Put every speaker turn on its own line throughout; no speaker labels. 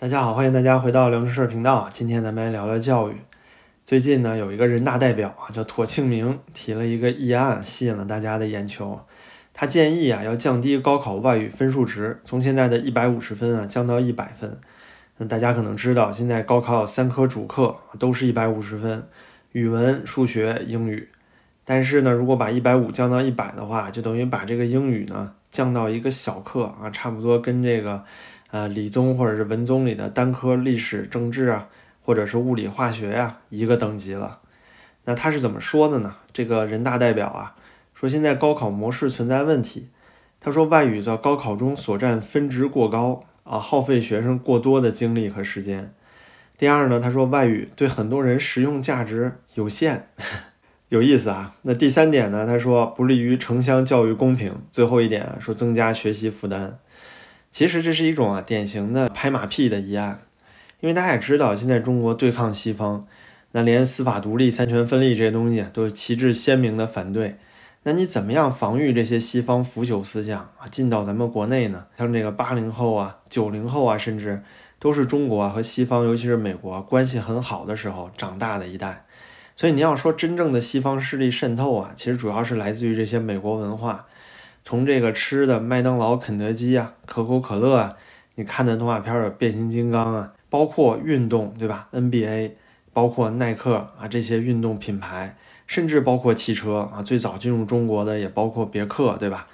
大家好，欢迎大家回到辽宁社频道。今天咱们来聊聊教育。最近呢，有一个人大代表啊，叫妥庆明，提了一个议案，吸引了大家的眼球。他建议啊，要降低高考外语分数值，从现在的一百五十分啊，降到一百分。那大家可能知道，现在高考有三科主课都是一百五十分，语文、数学、英语。但是呢，如果把一百五降到一百的话，就等于把这个英语呢降到一个小课啊，差不多跟这个。呃，理综或者是文综里的单科历史、政治啊，或者是物理、化学呀，一个等级了。那他是怎么说的呢？这个人大代表啊，说现在高考模式存在问题。他说外语在高考中所占分值过高啊，耗费学生过多的精力和时间。第二呢，他说外语对很多人实用价值有限，有意思啊。那第三点呢，他说不利于城乡教育公平。最后一点说增加学习负担。其实这是一种啊典型的拍马屁的议案，因为大家也知道，现在中国对抗西方，那连司法独立、三权分立这些东西啊都是旗帜鲜明的反对。那你怎么样防御这些西方腐朽思想啊进到咱们国内呢？像这个八零后啊、九零后啊，甚至都是中国啊和西方，尤其是美国关系很好的时候长大的一代。所以你要说真正的西方势力渗透啊，其实主要是来自于这些美国文化。从这个吃的麦当劳、肯德基啊、可口可乐啊，你看的动画片有变形金刚啊，包括运动，对吧？NBA，包括耐克啊这些运动品牌，甚至包括汽车啊，最早进入中国的也包括别克，对吧？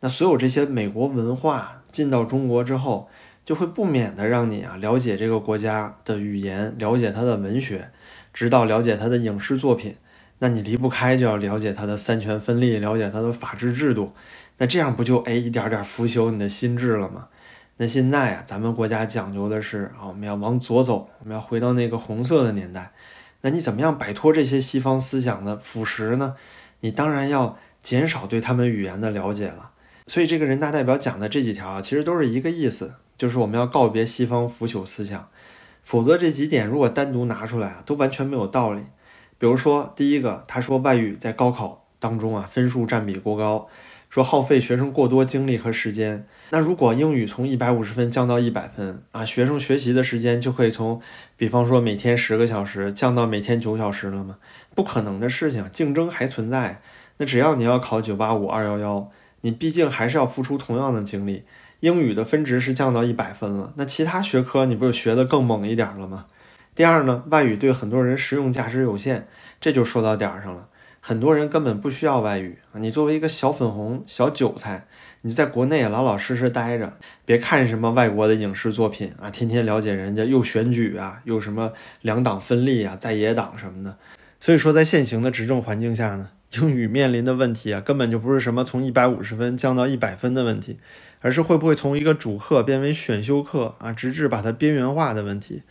那所有这些美国文化进到中国之后，就会不免的让你啊了解这个国家的语言，了解它的文学，直到了解它的影视作品。那你离不开就要了解它的三权分立，了解它的法治制度。那这样不就哎一点点腐朽你的心智了吗？那现在啊，咱们国家讲究的是啊，我们要往左走，我们要回到那个红色的年代。那你怎么样摆脱这些西方思想的腐蚀呢？你当然要减少对他们语言的了解了。所以这个人大代表讲的这几条啊，其实都是一个意思，就是我们要告别西方腐朽思想。否则这几点如果单独拿出来啊，都完全没有道理。比如说第一个，他说外语在高考当中啊，分数占比过高。说耗费学生过多精力和时间，那如果英语从一百五十分降到一百分啊，学生学习的时间就可以从，比方说每天十个小时降到每天九小时了吗？不可能的事情，竞争还存在。那只要你要考九八五二幺幺，你毕竟还是要付出同样的精力。英语的分值是降到一百分了，那其他学科你不就学的更猛一点了吗？第二呢，外语对很多人实用价值有限，这就说到点儿上了。很多人根本不需要外语啊！你作为一个小粉红、小韭菜，你在国内老老实实待着，别看什么外国的影视作品啊，天天了解人家又选举啊，又什么两党分立啊，在野党什么的。所以说，在现行的执政环境下呢，英语面临的问题啊，根本就不是什么从一百五十分降到一百分的问题，而是会不会从一个主课变为选修课啊，直至把它边缘化的问题。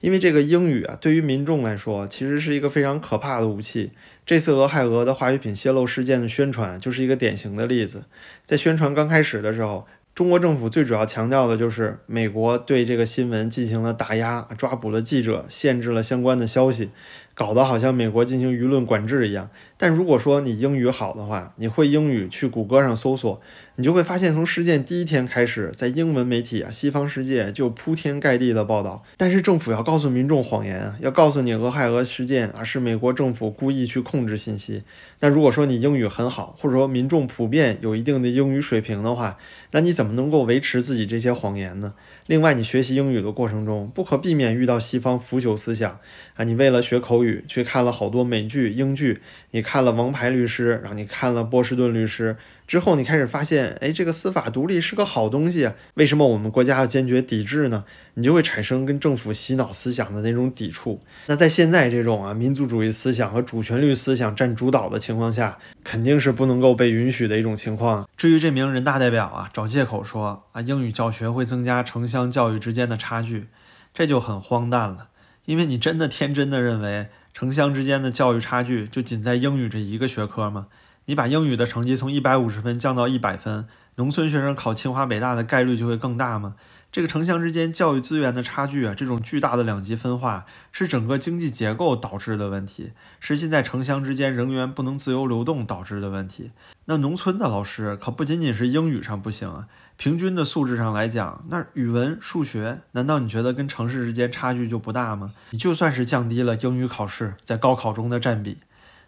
因为这个英语啊，对于民众来说，其实是一个非常可怕的武器。这次俄亥俄的化学品泄漏事件的宣传就是一个典型的例子。在宣传刚开始的时候，中国政府最主要强调的就是美国对这个新闻进行了打压，抓捕了记者，限制了相关的消息。搞得好像美国进行舆论管制一样，但如果说你英语好的话，你会英语去谷歌上搜索，你就会发现从事件第一天开始，在英文媒体啊，西方世界就铺天盖地的报道。但是政府要告诉民众谎言啊，要告诉你俄亥俄事件啊是美国政府故意去控制信息。那如果说你英语很好，或者说民众普遍有一定的英语水平的话，那你怎么能够维持自己这些谎言呢？另外，你学习英语的过程中，不可避免遇到西方腐朽思想啊，你为了学口语。去看了好多美剧、英剧，你看了《王牌律师》，然后你看了《波士顿律师》之后，你开始发现，哎，这个司法独立是个好东西！为什么我们国家要坚决抵制呢？你就会产生跟政府洗脑思想的那种抵触。那在现在这种啊民族主义思想和主旋律思想占主导的情况下，肯定是不能够被允许的一种情况。至于这名人大代表啊，找借口说啊英语教学会增加城乡教育之间的差距，这就很荒诞了。因为你真的天真的认为城乡之间的教育差距就仅在英语这一个学科吗？你把英语的成绩从一百五十分降到一百分，农村学生考清华北大的概率就会更大吗？这个城乡之间教育资源的差距啊，这种巨大的两极分化，是整个经济结构导致的问题，是现在城乡之间人员不能自由流动导致的问题。那农村的老师可不仅仅是英语上不行啊，平均的素质上来讲，那语文、数学，难道你觉得跟城市之间差距就不大吗？你就算是降低了英语考试在高考中的占比，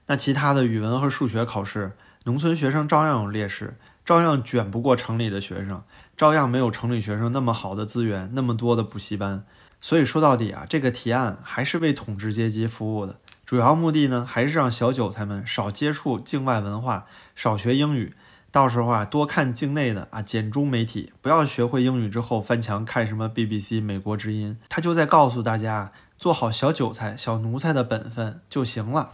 那其他的语文和数学考试，农村学生照样有劣势。照样卷不过城里的学生，照样没有城里学生那么好的资源，那么多的补习班。所以说到底啊，这个提案还是为统治阶级服务的，主要目的呢，还是让小韭菜们少接触境外文化，少学英语。到时候啊，多看境内的啊简中媒体，不要学会英语之后翻墙看什么 BBC 美国之音。他就在告诉大家，做好小韭菜、小奴才的本分就行了。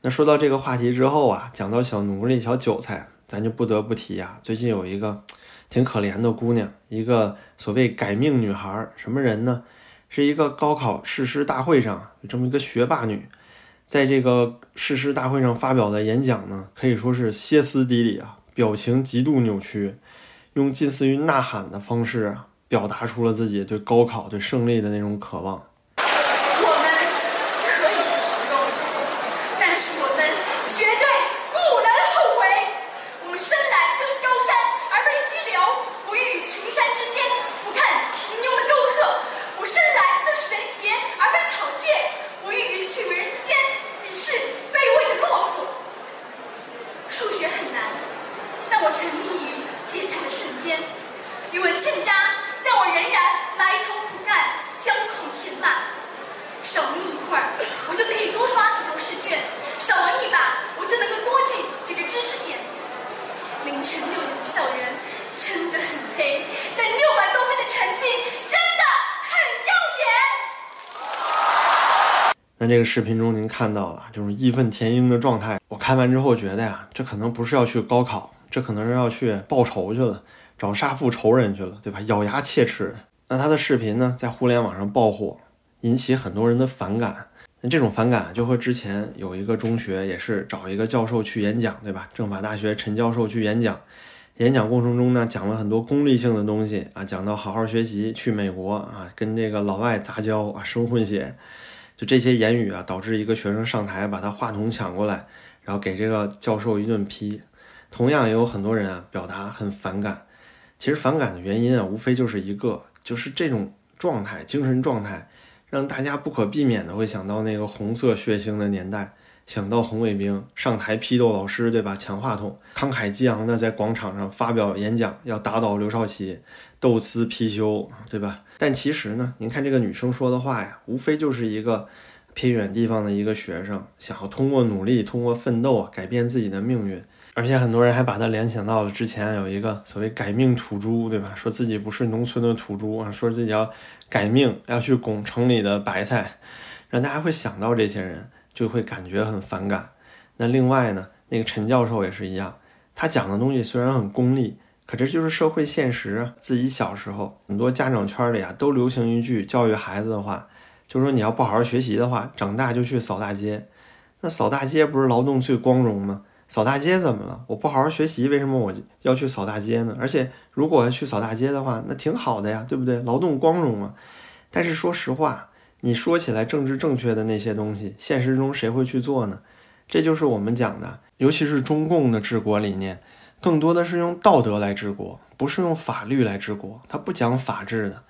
那说到这个话题之后啊，讲到小奴隶、小韭菜。咱就不得不提呀，最近有一个挺可怜的姑娘，一个所谓改命女孩，什么人呢？是一个高考誓师大会上有这么一个学霸女，在这个誓师大会上发表的演讲呢，可以说是歇斯底里啊，表情极度扭曲，用近似于呐喊的方式啊，表达出了自己对高考、对胜利的那种渴望。
但六百多分的成绩真的很耀眼
那这个视频中您看到了这种义愤填膺的状态，我看完之后觉得呀，这可能不是要去高考，这可能是要去报仇去了，找杀父仇人去了，对吧？咬牙切齿。那他的视频呢，在互联网上爆火，引起很多人的反感。那这种反感就和之前有一个中学也是找一个教授去演讲，对吧？政法大学陈教授去演讲，演讲过程中呢，讲了很多功利性的东西啊，讲到好好学习，去美国啊，跟这个老外杂交啊，生混血。就这些言语啊，导致一个学生上台把他话筒抢过来，然后给这个教授一顿批。同样也有很多人啊表达很反感。其实反感的原因啊，无非就是一个，就是这种状态，精神状态，让大家不可避免的会想到那个红色血腥的年代。想到红卫兵上台批斗老师，对吧？抢话筒，慷慨激昂的在广场上发表演讲，要打倒刘少奇，斗私批修，对吧？但其实呢，您看这个女生说的话呀，无非就是一个偏远地方的一个学生，想要通过努力、通过奋斗啊，改变自己的命运。而且很多人还把它联想到了之前有一个所谓改命土猪，对吧？说自己不是农村的土猪啊，说自己要改命，要去拱城里的白菜，让大家会想到这些人。就会感觉很反感。那另外呢，那个陈教授也是一样，他讲的东西虽然很功利，可这就是社会现实啊。自己小时候，很多家长圈里啊都流行一句教育孩子的话，就说你要不好好学习的话，长大就去扫大街。那扫大街不是劳动最光荣吗？扫大街怎么了？我不好好学习，为什么我要去扫大街呢？而且如果要去扫大街的话，那挺好的呀，对不对？劳动光荣啊。但是说实话。你说起来政治正确的那些东西，现实中谁会去做呢？这就是我们讲的，尤其是中共的治国理念，更多的是用道德来治国，不是用法律来治国。他不讲法治的。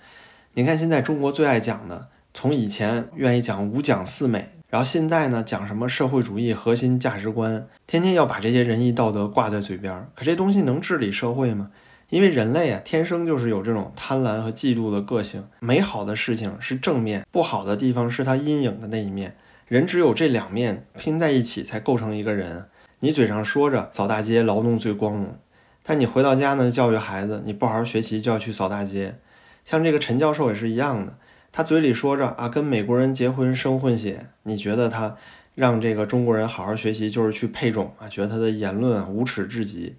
你看现在中国最爱讲的，从以前愿意讲五讲四美，然后现在呢讲什么社会主义核心价值观，天天要把这些仁义道德挂在嘴边。可这东西能治理社会吗？因为人类啊，天生就是有这种贪婪和嫉妒的个性。美好的事情是正面，不好的地方是它阴影的那一面。人只有这两面拼在一起，才构成一个人。你嘴上说着扫大街劳动最光荣，但你回到家呢，教育孩子，你不好好学习就要去扫大街。像这个陈教授也是一样的，他嘴里说着啊，跟美国人结婚生混血，你觉得他让这个中国人好好学习就是去配种啊？觉得他的言论啊无耻至极。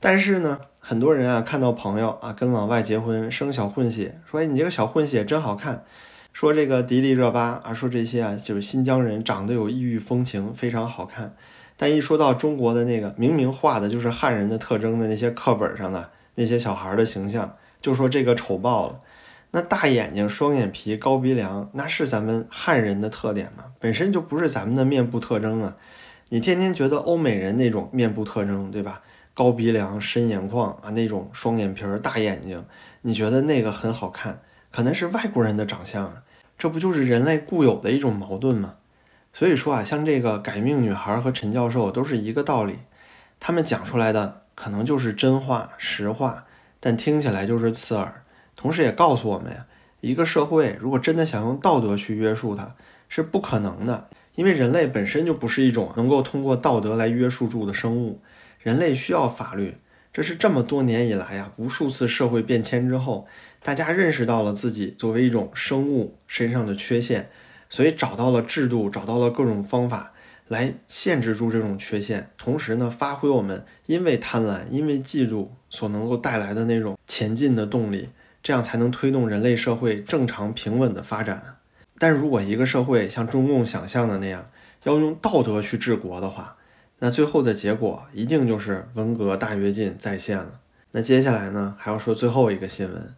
但是呢，很多人啊看到朋友啊跟老外结婚生小混血，说哎你这个小混血真好看，说这个迪丽热巴啊说这些啊就是新疆人长得有异域风情，非常好看。但一说到中国的那个明明画的就是汉人的特征的那些课本上的那些小孩的形象，就说这个丑爆了。那大眼睛、双眼皮、高鼻梁，那是咱们汉人的特点吗？本身就不是咱们的面部特征啊！你天天觉得欧美人那种面部特征，对吧？高鼻梁、深眼眶啊，那种双眼皮、大眼睛，你觉得那个很好看，可能是外国人的长相啊！这不就是人类固有的一种矛盾吗？所以说啊，像这个改命女孩和陈教授都是一个道理，他们讲出来的可能就是真话、实话，但听起来就是刺耳。同时也告诉我们呀，一个社会如果真的想用道德去约束它，是不可能的，因为人类本身就不是一种能够通过道德来约束住的生物。人类需要法律，这是这么多年以来呀，无数次社会变迁之后，大家认识到了自己作为一种生物身上的缺陷，所以找到了制度，找到了各种方法来限制住这种缺陷，同时呢，发挥我们因为贪婪、因为嫉妒所能够带来的那种前进的动力。这样才能推动人类社会正常平稳的发展。但如果一个社会像中共想象的那样，要用道德去治国的话，那最后的结果一定就是文革大跃进再现了。那接下来呢，还要说最后一个新闻，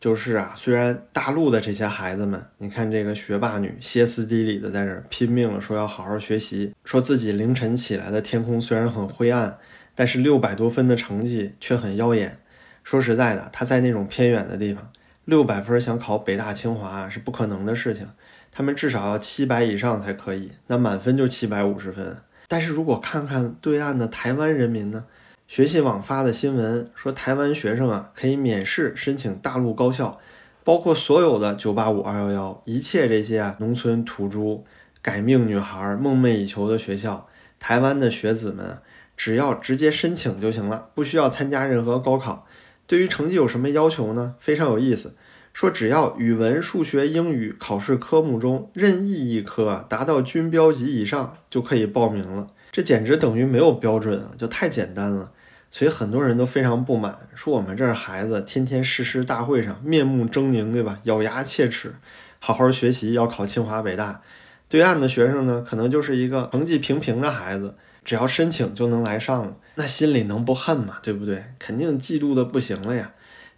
就是啊，虽然大陆的这些孩子们，你看这个学霸女歇斯底里的在这拼命了，说要好好学习，说自己凌晨起来的天空虽然很灰暗，但是六百多分的成绩却很耀眼。说实在的，他在那种偏远的地方，六百分想考北大清华是不可能的事情。他们至少要七百以上才可以，那满分就七百五十分。但是如果看看对岸的台湾人民呢？学信网发的新闻说，台湾学生啊可以免试申请大陆高校，包括所有的九八五、二幺幺，一切这些啊农村土著、改命女孩梦寐以求的学校，台湾的学子们只要直接申请就行了，不需要参加任何高考。对于成绩有什么要求呢？非常有意思，说只要语文、数学、英语考试科目中任意一科达到均标级以上，就可以报名了。这简直等于没有标准啊，就太简单了。所以很多人都非常不满，说我们这儿孩子天天誓师大会上面目狰狞，对吧？咬牙切齿，好好学习，要考清华北大。对岸的学生呢，可能就是一个成绩平平的孩子。只要申请就能来上了，那心里能不恨吗？对不对？肯定嫉妒的不行了呀。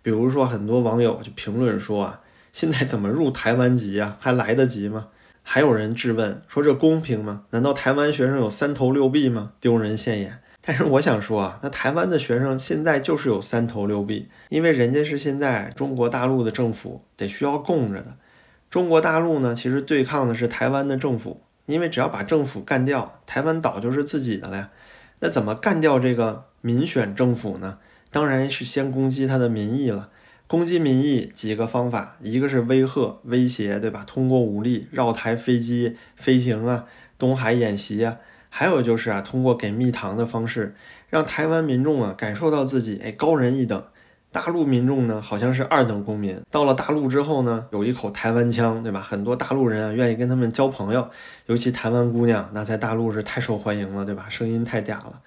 比如说，很多网友就评论说啊，现在怎么入台湾籍啊？还来得及吗？还有人质问说这公平吗？难道台湾学生有三头六臂吗？丢人现眼。但是我想说啊，那台湾的学生现在就是有三头六臂，因为人家是现在中国大陆的政府得需要供着的。中国大陆呢，其实对抗的是台湾的政府。因为只要把政府干掉，台湾岛就是自己的了呀。那怎么干掉这个民选政府呢？当然是先攻击他的民意了。攻击民意几个方法，一个是威吓、威胁，对吧？通过武力绕台飞机飞行啊，东海演习啊，还有就是啊，通过给蜜糖的方式，让台湾民众啊感受到自己哎高人一等。大陆民众呢，好像是二等公民。到了大陆之后呢，有一口台湾腔，对吧？很多大陆人啊，愿意跟他们交朋友，尤其台湾姑娘，那在大陆是太受欢迎了，对吧？声音太嗲了。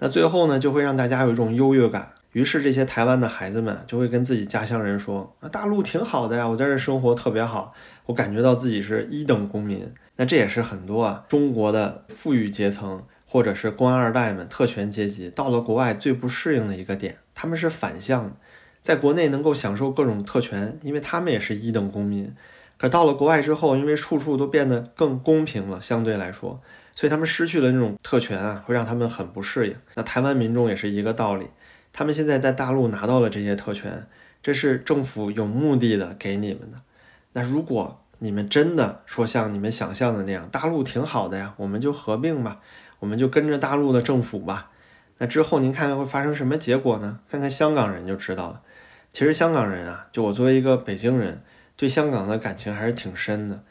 那最后呢，就会让大家有一种优越感。于是这些台湾的孩子们就会跟自己家乡人说：“啊，大陆挺好的呀，我在这生活特别好，我感觉到自己是一等公民。”那这也是很多啊中国的富裕阶层或者是官二代们、特权阶级到了国外最不适应的一个点。他们是反向的，在国内能够享受各种特权，因为他们也是一等公民。可到了国外之后，因为处处都变得更公平了，相对来说，所以他们失去了那种特权啊，会让他们很不适应。那台湾民众也是一个道理，他们现在在大陆拿到了这些特权，这是政府有目的的给你们的。那如果你们真的说像你们想象的那样，大陆挺好的呀，我们就合并吧，我们就跟着大陆的政府吧。那之后您看看会发生什么结果呢？看看香港人就知道了。其实香港人啊，就我作为一个北京人，对香港的感情还是挺深的。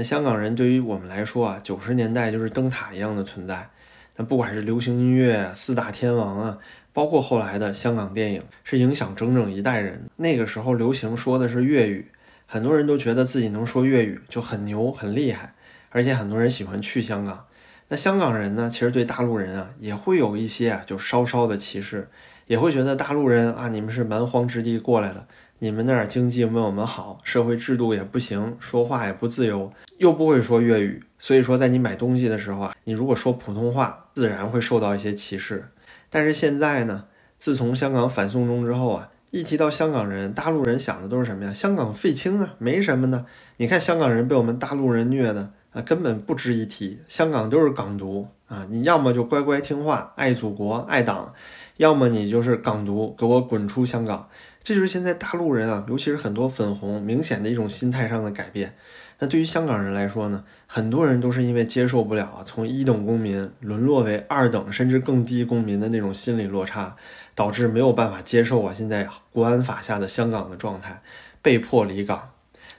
那香港人对于我们来说啊，九十年代就是灯塔一样的存在。那不管是流行音乐、四大天王啊，包括后来的香港电影，是影响整整一代人。那个时候流行说的是粤语，很多人都觉得自己能说粤语就很牛很厉害，而且很多人喜欢去香港。那香港人呢？其实对大陆人啊，也会有一些啊，就稍稍的歧视，也会觉得大陆人啊，你们是蛮荒之地过来的，你们那儿经济没我们好，社会制度也不行，说话也不自由，又不会说粤语，所以说在你买东西的时候啊，你如果说普通话，自然会受到一些歧视。但是现在呢，自从香港反送中之后啊，一提到香港人，大陆人想的都是什么呀？香港废青啊，没什么呢。你看香港人被我们大陆人虐的啊，根本不值一提。香港都是港独啊，你要么就乖乖听话，爱祖国爱党，要么你就是港独，给我滚出香港。这就是现在大陆人啊，尤其是很多粉红，明显的一种心态上的改变。那对于香港人来说呢，很多人都是因为接受不了啊，从一等公民沦落为二等甚至更低公民的那种心理落差，导致没有办法接受啊现在国安法下的香港的状态，被迫离港。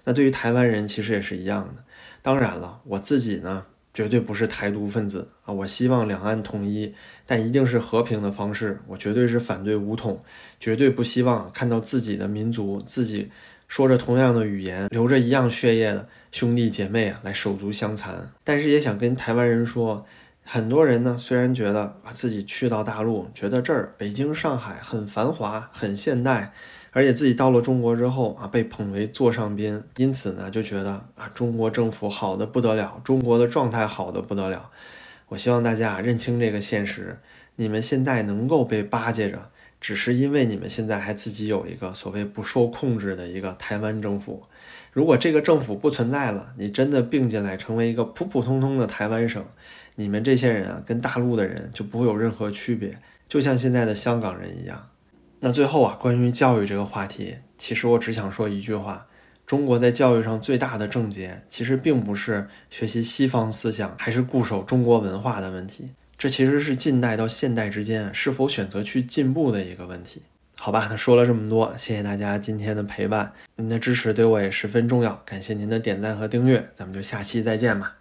那对于台湾人其实也是一样的。当然了，我自己呢绝对不是台独分子啊，我希望两岸统一，但一定是和平的方式。我绝对是反对武统，绝对不希望看到自己的民族自己说着同样的语言，流着一样血液的。兄弟姐妹啊，来手足相残，但是也想跟台湾人说，很多人呢，虽然觉得把自己去到大陆，觉得这儿北京、上海很繁华、很现代，而且自己到了中国之后啊，被捧为座上宾，因此呢，就觉得啊，中国政府好的不得了，中国的状态好的不得了。我希望大家认清这个现实，你们现在能够被巴结着，只是因为你们现在还自己有一个所谓不受控制的一个台湾政府。如果这个政府不存在了，你真的并进来成为一个普普通通的台湾省，你们这些人啊，跟大陆的人就不会有任何区别，就像现在的香港人一样。那最后啊，关于教育这个话题，其实我只想说一句话：中国在教育上最大的症结，其实并不是学习西方思想还是固守中国文化的问题，这其实是近代到现代之间是否选择去进步的一个问题。好吧，那说了这么多，谢谢大家今天的陪伴，您的支持对我也十分重要，感谢您的点赞和订阅，咱们就下期再见吧。